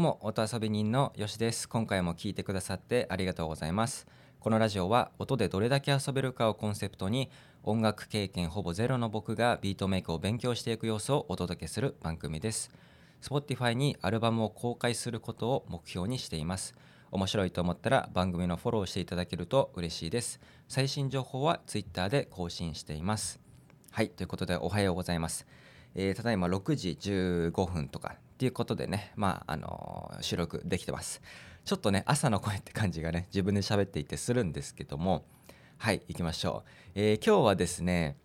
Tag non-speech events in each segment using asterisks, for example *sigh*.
うも音遊び人のよしです。今回も聞いてくださってありがとうございます。このラジオは音でどれだけ遊べるかをコンセプトに音楽経験ほぼゼロの僕がビートメイクを勉強していく様子をお届けする番組です。Spotify にアルバムを公開することを目標にしています。面白いと思ったら番組のフォローしていただけると嬉しいです。最新情報は Twitter で更新しています。はいということでおはようございます。えー、ただいま6時15分とかっていうことでね、まあ、あの、収録できてます。ちょっとね、朝の声って感じがね、自分で喋っていてするんですけども、はい、行きましょう。えー、今日はですね、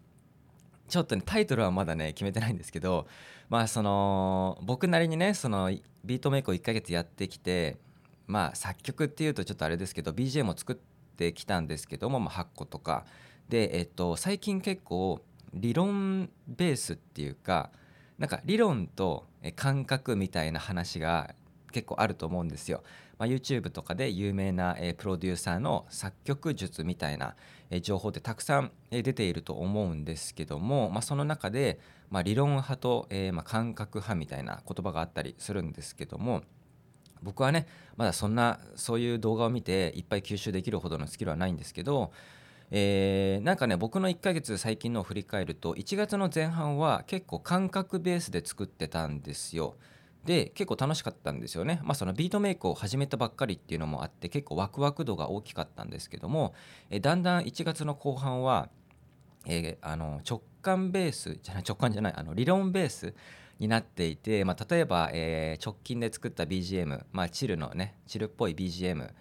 ちょっとね、タイトルはまだね、決めてないんですけど、まあ、その、僕なりにね、その、ビートメイクを1ヶ月やってきて、まあ、作曲っていうとちょっとあれですけど、BGM を作ってきたんですけども、まあ、8個とか。で、えっと、最近結構、理論ベースっていうかなんか理論と感覚みたいな話が結構あると思うんですよ。まあ、YouTube とかで有名な、プロデューサーの作曲術みたいな、情報ってたくさん、出ていると思うんですけども、まあ、その中で、まあ、理論派と、えま感覚派みたいな言葉があったりするんですけども僕はねまだそんなそういう動画を見ていっぱい吸収できるほどのスキルはないんですけどえー、なんかね僕の1ヶ月最近のを振り返ると1月の前半は結構感覚ベースで作ってたんですよ。で結構楽しかったんですよね。まあそのビートメイクを始めたばっかりっていうのもあって結構ワクワク度が大きかったんですけども、え、だんだん1月の後半は、えー、あの直感ベースじゃない直感じゃないあの理論ベースになっていて、まあ、例えば、えー、直近で作った BGM、まあ、チルのねチルっぽい BGM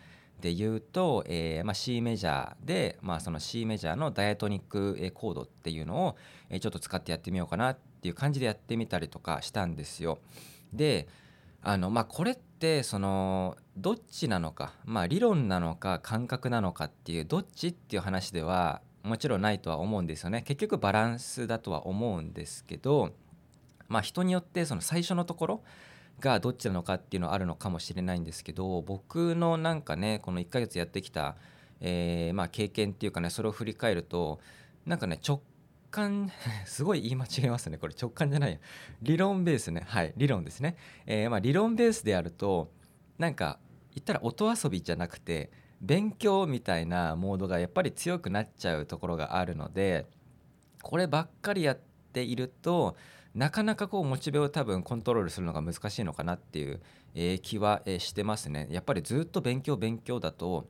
で言うと、えーまあ、C メジャーで、まあ、その C メジャーのダイアトニックコードっていうのを、えー、ちょっと使ってやってみようかなっていう感じでやってみたりとかしたんですよ。であのまあこれってそのどっちなのか、まあ、理論なのか感覚なのかっていうどっちっていう話ではもちろんないとは思うんですよね結局バランスだとは思うんですけどまあ人によってその最初のところがどっちなのかっていうのはあるのかもしれないんですけど僕のなんかねこの1ヶ月やってきた、えー、まあ経験っていうかねそれを振り返るとなんかね直感 *laughs* すごい言い間違えますねこれ。直感じゃない理論ベースね。はい理論ですね、えー、まあ理論ベースであるとなんか言ったら音遊びじゃなくて勉強みたいなモードがやっぱり強くなっちゃうところがあるのでこればっかりやっているとなかなかこうモチベを多分コントロールするのが難しいのかなっていう、気は、してますね。やっぱりずっと勉強勉強だと、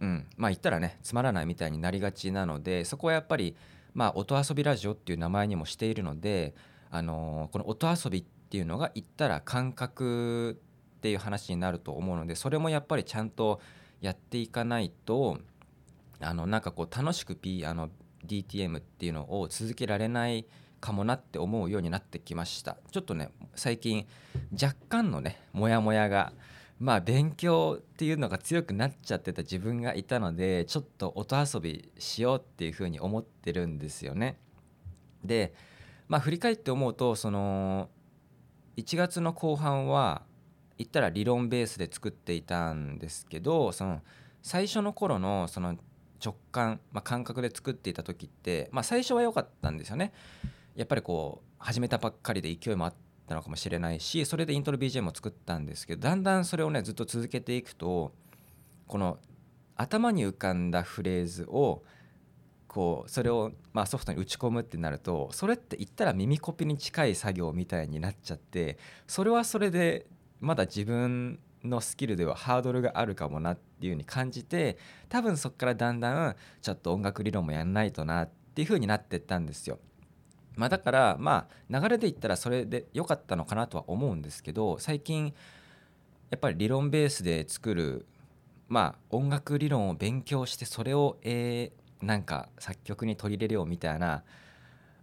うん、まあ言ったらねつまらないみたいになりがちなのでそこはやっぱりまあ音遊びラジオっていう名前にもしているので、あの、この音遊びっていうのが言ったら感覚っていう話になると思うのでそれもやっぱりちゃんとやっていかないとあのなんかこう楽しく P あの DTM っていうのを続けられないかもなって思うようになってきましたちょっとね最近若干のねモヤモヤがまあ勉強っていうのが強くなっちゃってた自分がいたのでちょっと音遊びしようっていうふうに思ってるんですよね。でまあ振り返って思うとその1月の後半は言ったら理論ベースで作っていたんですけどその最初の頃のその直感、まあ、感覚で作っていた時って、まあ、最初は良かったんですよね。やっぱりこう始めたばっかりで勢いもあったのかもしれないしそれでイントロ BGM を作ったんですけどだんだんそれをねずっと続けていくとこの頭に浮かんだフレーズをこうそれをまあソフトに打ち込むってなるとそれって言ったら耳コピに近い作業みたいになっちゃってそれはそれでまだ自分のスキルではハードルがあるかもなっていう風に感じて多分そこからだんだんちょっと音楽理論もやんないとなっていう風になってったんですよ。まあ、だからまあ流れで言ったらそれで良かったのかなとは思うんですけど最近やっぱり理論ベースで作るまあ音楽理論を勉強してそれをえー、なんか作曲に取り入れるよみたいな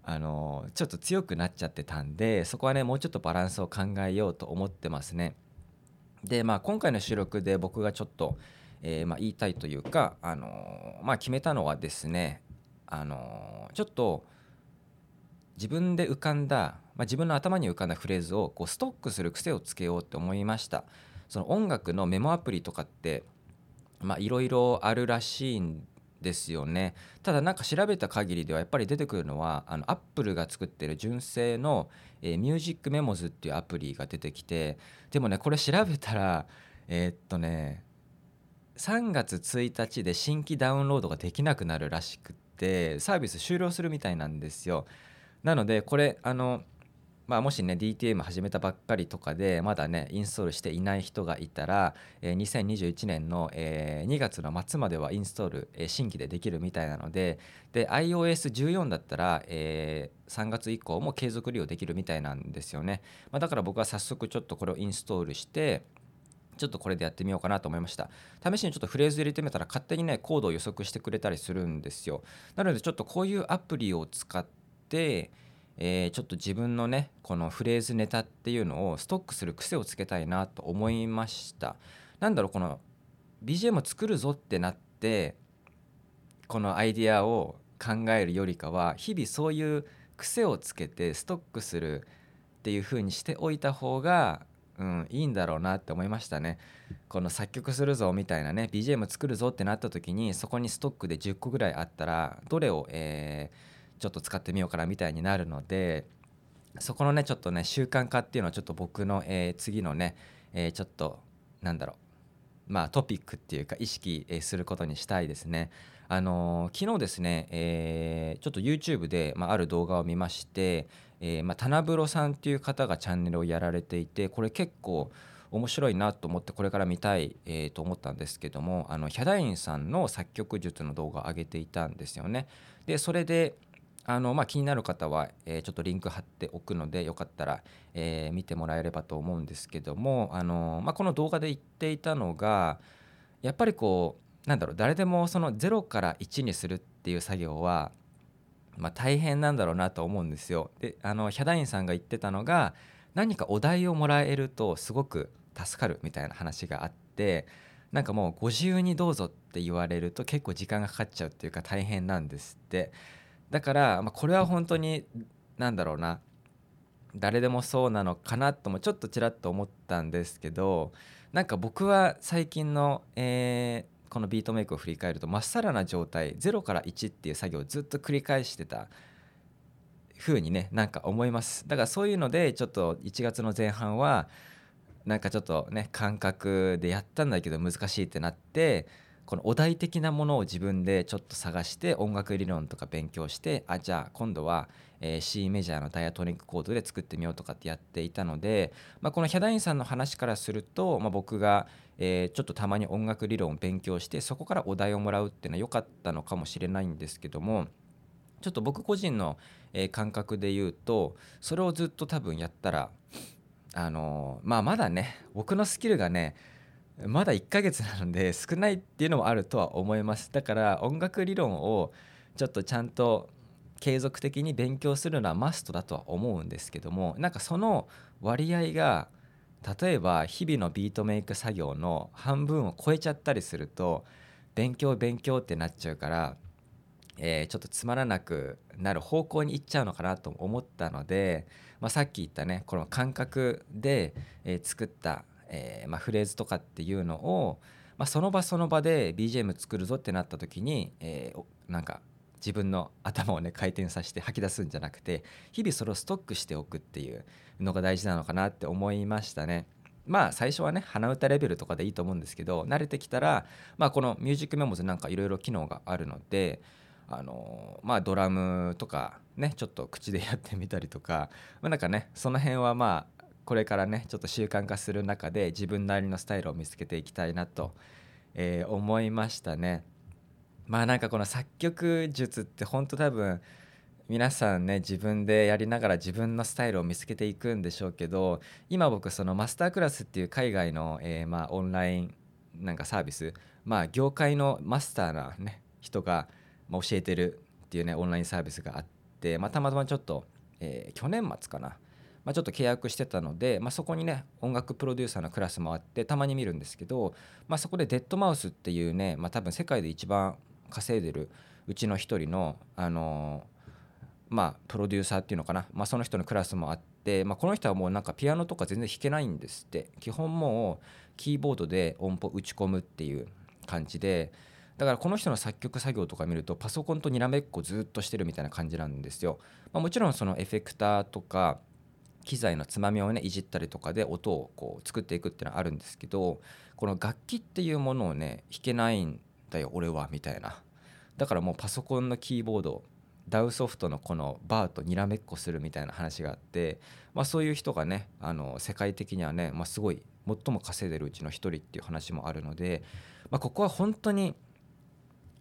あのちょっと強くなっちゃってたんでそこはねもうちょっとバランスを考えようと思ってますね。でまあ今回の収録で僕がちょっと、え、まあ、言いたいというかあのまあ決めたのはですねあのちょっと自分で浮かんだ、まあ、自分の頭に浮かんだフレーズをこうストックする癖をつけようって思いました。その音楽のメモアプリとかっていろいろあるらしいんですよね。ただなんか調べた限りではやっぱり出てくるのはアップルが作ってる純正の、えー、ミュージックメモズっていうアプリが出てきてでもねこれ調べたらえー、っとね3月1日で新規ダウンロードができなくなるらしくてサービス終了するみたいなんですよ。なのでこれあのまあ、もしね DTM 始めたばっかりとかでまだねインストールしていない人がいたら、えー、2021年の、えー、2月の末まではインストール、えー、新規でできるみたいなのでで iOS14 だったら、えー、3月以降も継続利用できるみたいなんですよね、まあ、だから僕は早速ちょっとこれをインストールしてちょっとこれでやってみようかなと思いました。試しにちょっとフレーズ入れてみたら勝手にねコードを予測してくれたりするんですよ。なのでちょっとこういうアプリを使ってえー、ちょっと自分のねこのフレーズネタっていうのをストックする癖をつけたいなと思いましたなんだろうこの BGM 作るぞってなってこのアイディアを考えるよりかは日々そういう癖をつけてストックするっていう風にしておいた方が、うん、いいんだろうなって思いましたね。この作曲するぞみたいなね BGM 作るぞってなった時にそこにストックで10個ぐらいあったらどれを、えーちょっと使ってみようかなみたいになるのでそこのねちょっとね習慣化っていうのはちょっと僕の、えー、次のね、えー、ちょっとなんだろうまあトピックっていうか意識することにしたいですね。あのー、昨日ですね、えー、ちょっと YouTube で、まあ、ある動画を見まして、えーまあ、棚風呂さんっていう方がチャンネルをやられていてこれ結構面白いなと思ってこれから見たい、えー、と思ったんですけどもあのヒャダインさんの作曲術の動画を上げていたんですよね。でそれであのまあ、気になる方は、えー、ちょっとリンク貼っておくのでよかったら、えー、見てもらえればと思うんですけどもあの、まあ、この動画で言っていたのがやっぱりこうなんだろう誰でもその0から1にするっていう作業は、まあ、大変なんだろうなと思うんですよ。であのヒャダインさんが言ってたのが何かお題をもらえるとすごく助かるみたいな話があってなんかもうご自由にどうぞって言われると結構時間がかかっちゃうっていうか大変なんですって。だから、まあ、これは本当に何だろうな誰でもそうなのかなともちょっとちらっと思ったんですけどなんか僕は最近の、えー、このビートメイクを振り返るとまっさらな状態0から1っていう作業をずっと繰り返してた風にねなんか思います。だからそういうのでちょっと1月の前半はなんかちょっとね感覚でやったんだけど難しいってなってこのお題的なものを自分でちょっと探して音楽理論とか勉強してあじゃあ今度は、えー、C メジャーのダイアトニックコードで作ってみようとかってやっていたので、まあ、このヒャダインさんの話からすると、まあ、僕が、えー、ちょっとたまに音楽理論を勉強してそこからお題をもらうっていうのは良かったのかもしれないんですけどもちょっと僕個人の、えー、感覚で言うとそれをずっと多分やったらあのまあまだね僕のスキルがねまだ1ヶ月なので *laughs* 少ないっていうのもあるとは思います。だから音楽理論をちょっとちゃんと継続的に勉強するのはマストだとは思うんですけどもなんかその割合が例えば日々のビートメイク作業の半分を超えちゃったりすると勉強勉強ってなっちゃうから、えー、ちょっとつまらなくなる方向に行っちゃうのかなと思ったので、まあ、さっき言ったねこの感覚で、えー、作ったえー、まあ、フレーズとかっていうのを、まあ、その場その場で BGM 作るぞってなった時に、えー、なんか自分の頭をね回転させて吐き出すんじゃなくて日々それをストックしておくっていうのが大事なのかなって思いましたね。まあ最初はね鼻歌レベルとかでいいと思うんですけど慣れてきたら、まあ、このミュージックメモズなんかいろいろ機能があるのであのまあドラムとかねちょっと口でやってみたりとか、まあ、なんかねその辺はまあこれからねちょっと習慣化する中で自分なりのスタイルを見つけていきたいなと、えー、思いましたね。まあなんかこの作曲術って本当多分皆さんね自分でやりながら自分のスタイルを見つけていくんでしょうけど今僕そのマスタークラスっていう海外の、えー、まあオンラインなんかサービスまあ業界のマスターな、ね、人が教えてるっていうねオンラインサービスがあって、まあ、たまたまちょっと、えー、去年末かなまあ、ちょっと契約してたので、まあ、そこにね音楽プロデューサーのクラスもあってたまに見るんですけど、まあ、そこでデッドマウスっていうね、まあ、多分世界で一番稼いでるうちの一人の、あの、まあ、プロデューサーっていうのかな、まあ、その人のクラスもあって、まあ、この人はもうなんかピアノとか全然弾けないんですって基本もうキーボードで音符打ち込むっていう感じでだからこの人の作曲作業とか見るとパソコンとにらめっこずっとしてるみたいな感じなんですよ。まあ、もちろんそのエフェクターとか機材のつまみをねいじったりとかで音をこう作っていくっていうのはあるんですけどこの楽器っていうものをね弾けないんだよ俺はみたいな。だからもうパソコンのキーボードダウソフトのこのバーとにらめっこするみたいな話があって、まあ、そういう人がねあの世界的にはね、まあ、すごい最も稼いでるうちの一人っていう話もあるので、まあ、ここは本当に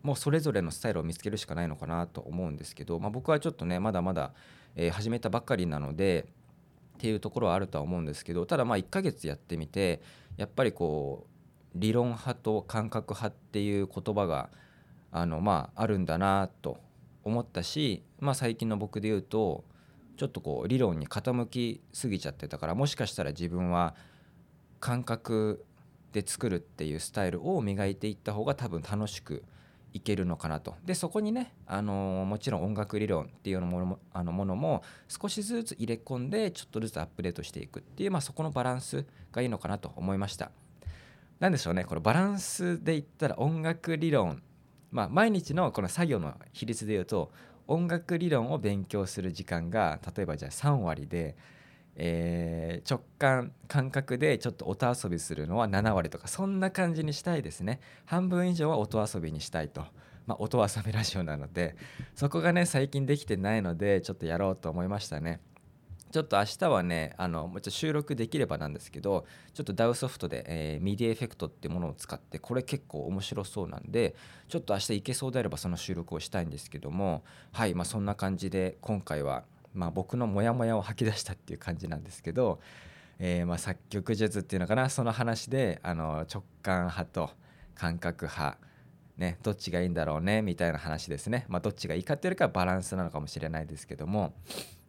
もうそれぞれのスタイルを見つけるしかないのかなと思うんですけど、まあ、僕はちょっとねまだまだ、えー、始めたばっかりなのでっていうところはあるとは思うんですけどただまあ1ヶ月やってみてやっぱりこう理論派と感覚派っていう言葉があのまああるんだなと思ったし、まあ、最近の僕で言うとちょっとこう理論に傾きすぎちゃってたからもしかしたら自分は感覚で作るっていうスタイルを磨いていった方が多分楽しくいけるのかなとでそこにね、あのもちろん音楽理論っていうものもあのものも少しずつ入れ込んでちょっとずつアップデートしていくっていう、まあ、そこのバランスがいいのかなと思いました。なんでしょうねこのバランスで言ったら音楽理論まあ毎日のこの作業の比率で言うと音楽理論を勉強する時間が例えばじゃあ3割で、えー、直感感覚でちょっと音遊びするのは7割とかそんな感じにしたいですね半分以上は音遊びにしたいと。まあ、音遊びラジオなのでそこがね最近できてないのでちょっとやろうと思いましたね。ちょっと明日はねあのもうちょ収録できればなんですけどちょっと DAW ソフトで、えー、 MIDI エフェクトっていうものを使ってこれ結構面白そうなんでちょっと明日行けそうであればその収録をしたいんですけどもはいまあそんな感じで今回は、まあ、僕のモヤモヤを吐き出したっていう感じなんですけど、えー、ま作曲術っていうのかな。その話であの直感派と感覚派ね、どっちがいいんだろうねみたいな話ですね、まあ、どっちがいいかっていうよりかはバランスなのかもしれないですけども。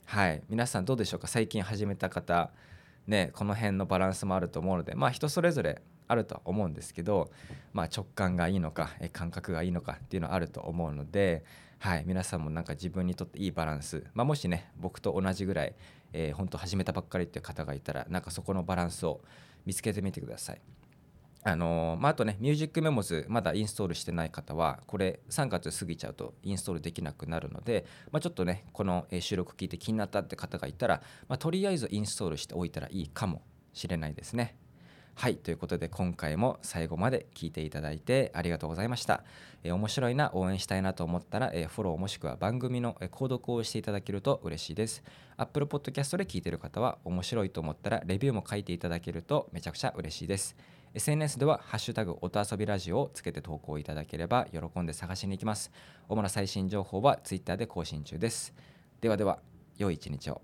はい。皆さんどうでしょうか？最近始めた方ねこの辺のバランスもあると思うのでまあ人それぞれあるとは思うんですけど、まあ、直感がいいのか感覚がいいのかっていうのはあると思うので、はい、皆さんもなんか自分にとっていいバランス、まあ、もしね僕と同じぐらい、えー、本当始めたばっかりっていう方がいたらなんかそこのバランスを見つけてみてください。あのまあ、あとね、ミュージックメモズまだインストールしてない方は、これ3月過ぎちゃうとインストールできなくなるので、まあ、ちょっとね、この収録聞いて気になったって方がいたら、まあ、とりあえずインストールしておいたらいいかもしれないですね。はい、ということで今回も最後まで聞いていただいてありがとうございました。えー、面白いな、応援したいなと思ったら、えー、フォローもしくは番組の、購読をしていただけると嬉しいです。Apple Podcast で聞いてる方は面白いと思ったらレビューも書いていただけるとめちゃくちゃ嬉しいです。SNS では「ハッシュタグ音遊びラジオ」をつけて投稿いただければ喜んで探しに行きます主な最新情報は Twitter で更新中ですではでは良い一日を